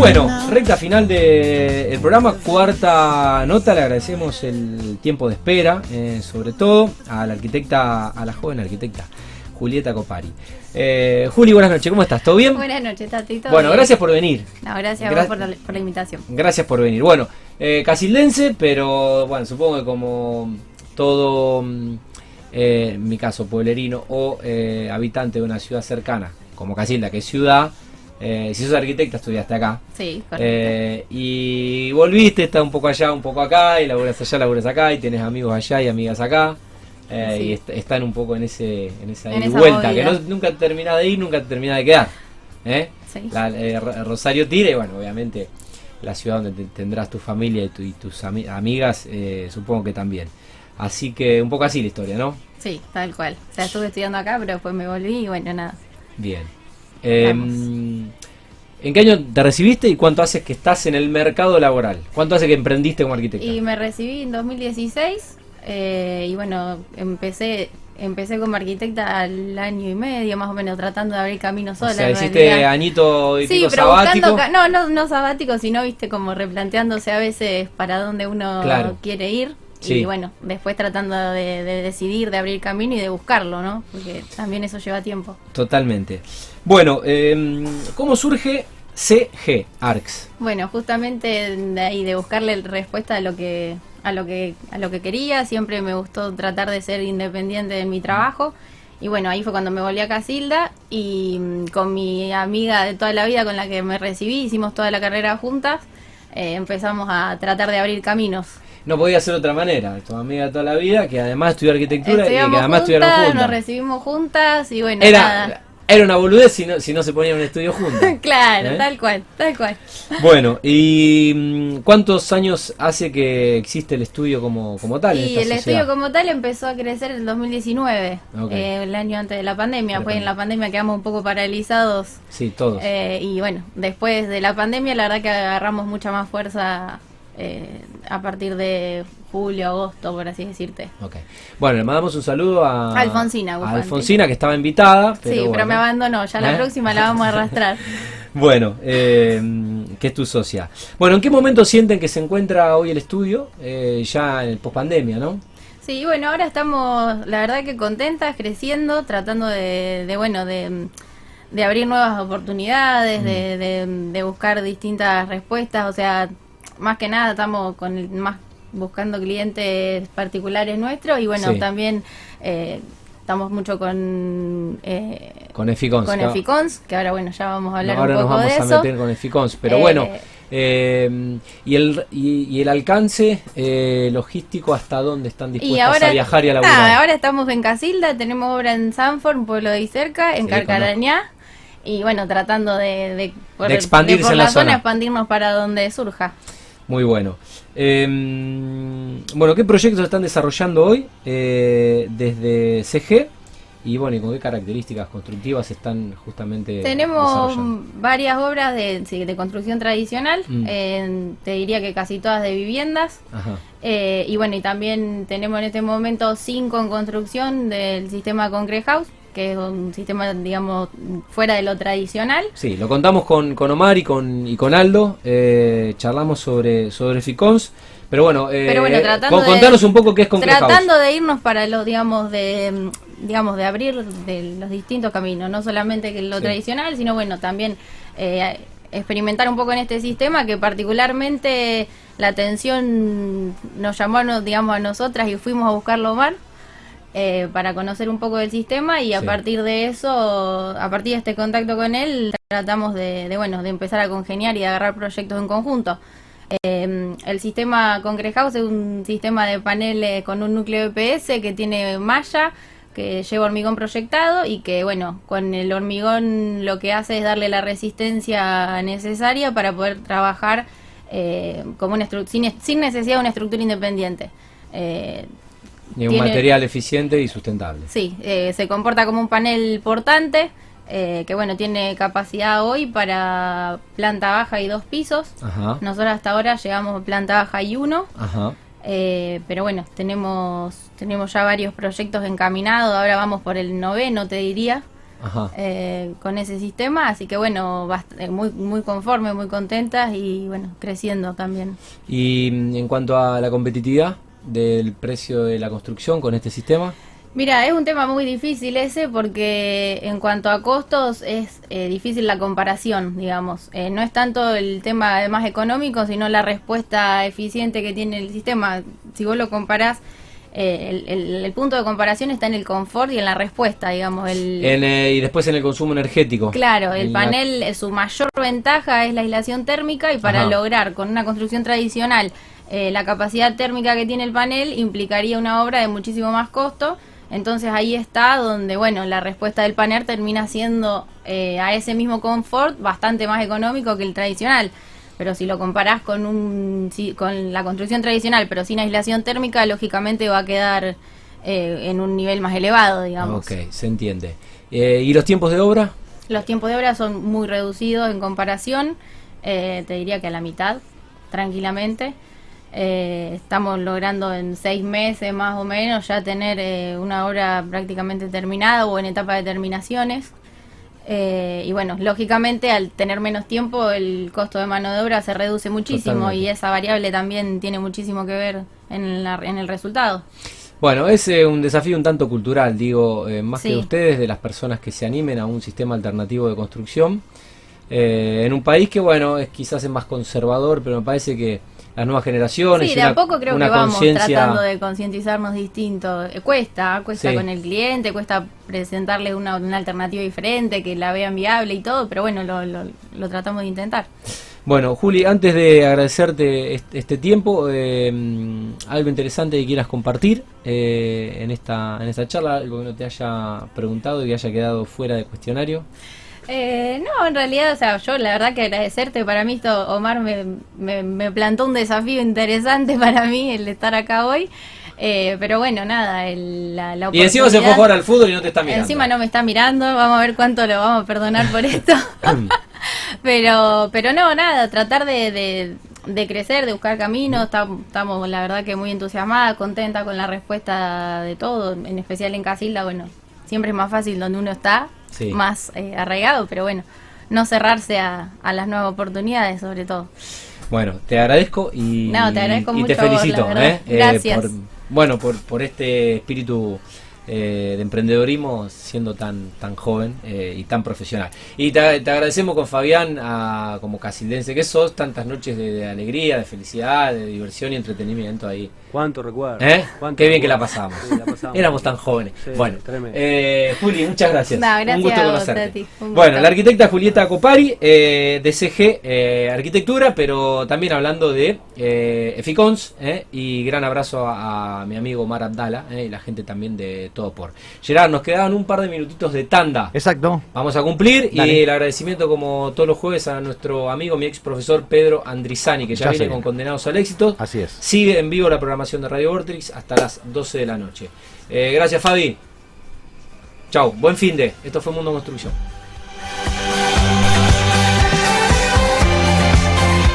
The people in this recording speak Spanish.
Bueno, recta final del programa, cuarta nota, le agradecemos el tiempo de espera, eh, sobre todo a la arquitecta, a la joven arquitecta Julieta Copari. Eh, Juli, buenas noches, ¿cómo estás? ¿Todo bien? Buenas noches, Tatito. Bueno, gracias por venir. No, gracias a vos por la, por la invitación. Gracias por venir. Bueno, eh, casildense, pero bueno, supongo que como todo, mm, eh, en mi caso, pueblerino o eh, habitante de una ciudad cercana, como Casilda, que es ciudad, eh, si sos arquitecta, estudiaste acá. Sí, correcto. Eh, y volviste, estás un poco allá, un poco acá, y laburas allá, laburas acá, y tienes amigos allá y amigas acá. eh, Sí. Y est- están un poco en ese en esa, En esa vuelta, que no, nunca termina de ir, nunca termina de quedar. ¿eh? Sí. La- Ro- Rosario Tira, y bueno, obviamente la ciudad donde te- tendrás tu familia y, tu- y tus ami- amigas, supongo que también. Así que un poco así la historia, ¿no? Sí, tal cual. O sea, estuve estudiando acá, pero después me volví y bueno, nada. Bien. Eh, ¿En qué año te recibiste y cuánto hace que estás en el mercado laboral? ¿Cuánto hace que emprendiste como arquitecta? Y me recibí en 2016 eh, y bueno, empecé empecé como arquitecta al año y medio más o menos tratando de abrir camino o sola. sea, en hiciste realidad. añito y Sí, pico pero sabático. buscando, ca- no, no, no sabático, sino viste como replanteándose a veces para dónde uno Claro. quiere ir. Sí. Y bueno, después tratando de, de decidir, de abrir camino y de buscarlo, ¿no? Porque también eso lleva tiempo. Totalmente. Bueno, eh, ¿cómo surge CG ARCS? Bueno, justamente de ahí de buscarle respuesta a lo que a lo que a lo que quería, siempre me gustó tratar de ser independiente en mi trabajo. Y bueno, ahí fue cuando me volví a Casilda y mm, con mi amiga de toda la vida con la que me recibí, hicimos toda la carrera juntas, eh, empezamos a tratar de abrir caminos. No podía ser de otra manera. Tu amiga de toda la vida, que además estudió arquitectura y que además juntas, juntas. nos recibimos juntas y bueno, nada. Era, una boludez si no, si no se ponían en un estudio juntas. claro, ¿Eh? tal cual, tal cual. Bueno, ¿y mm, cuántos años hace que existe el estudio como, como tal? en Y esta el sociedad? estudio como tal empezó a crecer en el 2019, Ok. eh, el año antes de la pandemia. Pues en la pandemia quedamos un poco paralizados. Sí, todos. eh, y bueno, después de la pandemia, la verdad que agarramos mucha más fuerza eh, a partir de julio, agosto, por así decirte. Ok. Bueno, le mandamos un saludo a Alfonsina a. Alfonsina, que estaba invitada. Pero sí, pero me abandonó. Ya la ¿Eh? próxima la vamos a arrastrar. Bueno, eh, que es tu socia. Bueno, ¿en qué momento sienten que se encuentra hoy el estudio? Eh, ya en pospandemia, ¿no? Sí, bueno, ahora estamos, la verdad que contentas, creciendo, tratando de, de, bueno, de, de abrir nuevas oportunidades, de, de, de buscar distintas respuestas, o sea, más que nada estamos con el- más buscando clientes particulares nuestros y bueno, Sí. también eh, estamos mucho con eh, Con Eficons. con claro. Eficons, que ahora bueno, ya vamos a hablar ahora un nos poco vamos de a eso. meter con Eficons. Pero Eh, bueno, eh, y, el, y, y el alcance eh, logístico, ¿hasta dónde están dispuestas ahora, a viajar y a laburar? nada, ahora estamos en Casilda, tenemos obra en Sanford, un pueblo de ahí cerca, en Sí, Carcarañá. Y bueno, tratando de, de, por- De expandirse por en la la zona, zona. expandirnos para donde surja. Muy bueno. Eh, bueno, ¿qué proyectos están desarrollando hoy eh, desde CG? Y bueno, ¿y con qué características constructivas están justamente Tenemos varias obras de, de construcción tradicional, Mm. en- te diría que casi todas de viviendas. Ajá. Eh, y bueno, y también tenemos en este momento cinco en construcción del sistema Concrete House, que es un sistema, digamos, fuera de lo tradicional. Sí, lo contamos con, con Omar y con, y con Aldo, eh, charlamos sobre, sobre Ficons, pero bueno, eh, Pero bueno, tratando con- de- contanos un poco qué es Concrete tratando House. de irnos para los digamos de digamos de abrir de los distintos caminos no solamente que lo Sí. tradicional sino bueno también eh, experimentar un poco en este sistema que particularmente la atención nos llamó digamos a nosotras y fuimos a buscarlo Omar eh, para conocer un poco del sistema y a Sí. partir de eso a partir de este contacto con él tratamos de, de, bueno de empezar a congeniar y de agarrar proyectos en conjunto eh, el sistema Concrete House es un sistema de paneles con un núcleo EPS que tiene malla, que lleva hormigón proyectado y que, bueno, con el hormigón lo que hace es darle la resistencia necesaria para poder trabajar eh, como una sin, sin necesidad de una estructura independiente. Eh, Y un tiene- material eficiente y sustentable. Sí, eh, se comporta como un panel portante eh, que bueno tiene capacidad hoy para planta baja y dos pisos. Ajá, Nosotros hasta ahora llegamos a planta baja y uno, ajá. eh, pero bueno tenemos tenemos ya varios proyectos encaminados. Ahora vamos por el noveno, te diría. eh, con ese sistema, así que bueno, muy, muy conforme, muy contentas y bueno, creciendo también. Y mm, en cuanto a la competitividad del precio de la construcción con este sistema. Mira, es un tema muy difícil ese porque en cuanto a costos es eh, difícil la comparación, digamos. Eh, no es tanto el tema además económico, sino la respuesta eficiente que tiene el sistema. Si vos lo comparás, eh, el, punto de comparación está en el confort y en la respuesta, digamos. El, y después en el consumo energético. Claro, el panel, su mayor ventaja es la aislación térmica y para lograr con una construcción tradicional la capacidad térmica que tiene el panel implicaría una obra de muchísimo más costo entonces ahí está donde, bueno, la respuesta del panel termina siendo eh, a ese mismo confort bastante más económico que el tradicional. Pero si lo comparás con, un, con la construcción tradicional, pero sin aislación térmica, lógicamente va a quedar eh, en un nivel más elevado, digamos. Ok, se entiende. Eh, ¿Y los tiempos de obra? Los tiempos de obra son muy reducidos en comparación, te diría que a la mitad, tranquilamente. Eh, estamos logrando en seis meses más o menos ya tener eh, una obra prácticamente terminada o en etapa de terminaciones. Eh, y bueno, lógicamente al tener menos tiempo el costo de mano de obra se reduce muchísimo y esa variable también tiene muchísimo que ver en, la, en el resultado. Bueno, es un desafío un tanto cultural, digo, más que ustedes, de las personas que se animen a un sistema alternativo de construcción. en un país que, bueno, es quizás es más conservador, pero me parece que las nuevas generaciones. Sí, de a poco creo que vamos tratando de concientizarnos distinto. Eh, cuesta, cuesta con el cliente, cuesta presentarle una, alternativa diferente, que la vean viable y todo, pero bueno, lo, lo, tratamos de intentar. Bueno, Juli, antes de agradecerte este, tiempo, eh, algo interesante que quieras compartir eh, en, esta, en esta charla, algo que no te haya preguntado y que haya quedado fuera de cuestionario. Eh, no, en realidad, o sea, yo la verdad que agradecerte. Para mí, esto, Omar me, me, plantó un desafío interesante para mí el estar acá hoy. Eh, pero bueno, nada, el, la, la Y encima se fue a jugar al fútbol y no te está mirando. Encima no me está mirando, vamos a ver cuánto lo vamos a perdonar por esto. pero pero no, nada, tratar de, de, crecer, de buscar caminos. Estamos, la verdad, que muy entusiasmada, contenta con la respuesta de todo, en especial en Casilda. Bueno, siempre es más fácil donde uno está más eh, arraigado, pero bueno, no cerrarse a, las nuevas oportunidades sobre todo. Bueno, te agradezco y, te, felicito. ¿eh? Eh, Gracias. bueno, por, por este espíritu eh, de emprendedorismo siendo tan tan joven eh, y tan profesional. Y te, agradecemos con Fabián, a, como casildense que sos, tantas noches de, alegría, de felicidad, de diversión y entretenimiento ahí. ¿Cuánto recuerdo? ¿Eh? Qué bien que la pasamos. Éramos tan jóvenes. bueno, Juli, muchas gracias. Un gusto conocerte. Bueno, la arquitecta Julieta Copari, de CG Arquitectura, pero también hablando de Eficons, y gran abrazo a, mi amigo Mar Abdala y la gente también de por. Gerard, nos quedaban un par de minutitos de tanda. Exacto. Vamos a cumplir y el agradecimiento como todos los jueves a nuestro amigo, mi ex profesor Pedro Andrizani, que ya, viene con Condenados al Éxito. Así es. Sigue en vivo la programación de Radio Vortrix hasta las 12 de la noche. Eh, gracias Fabi. Chau, buen fin de. Esto fue Mundo Construcción.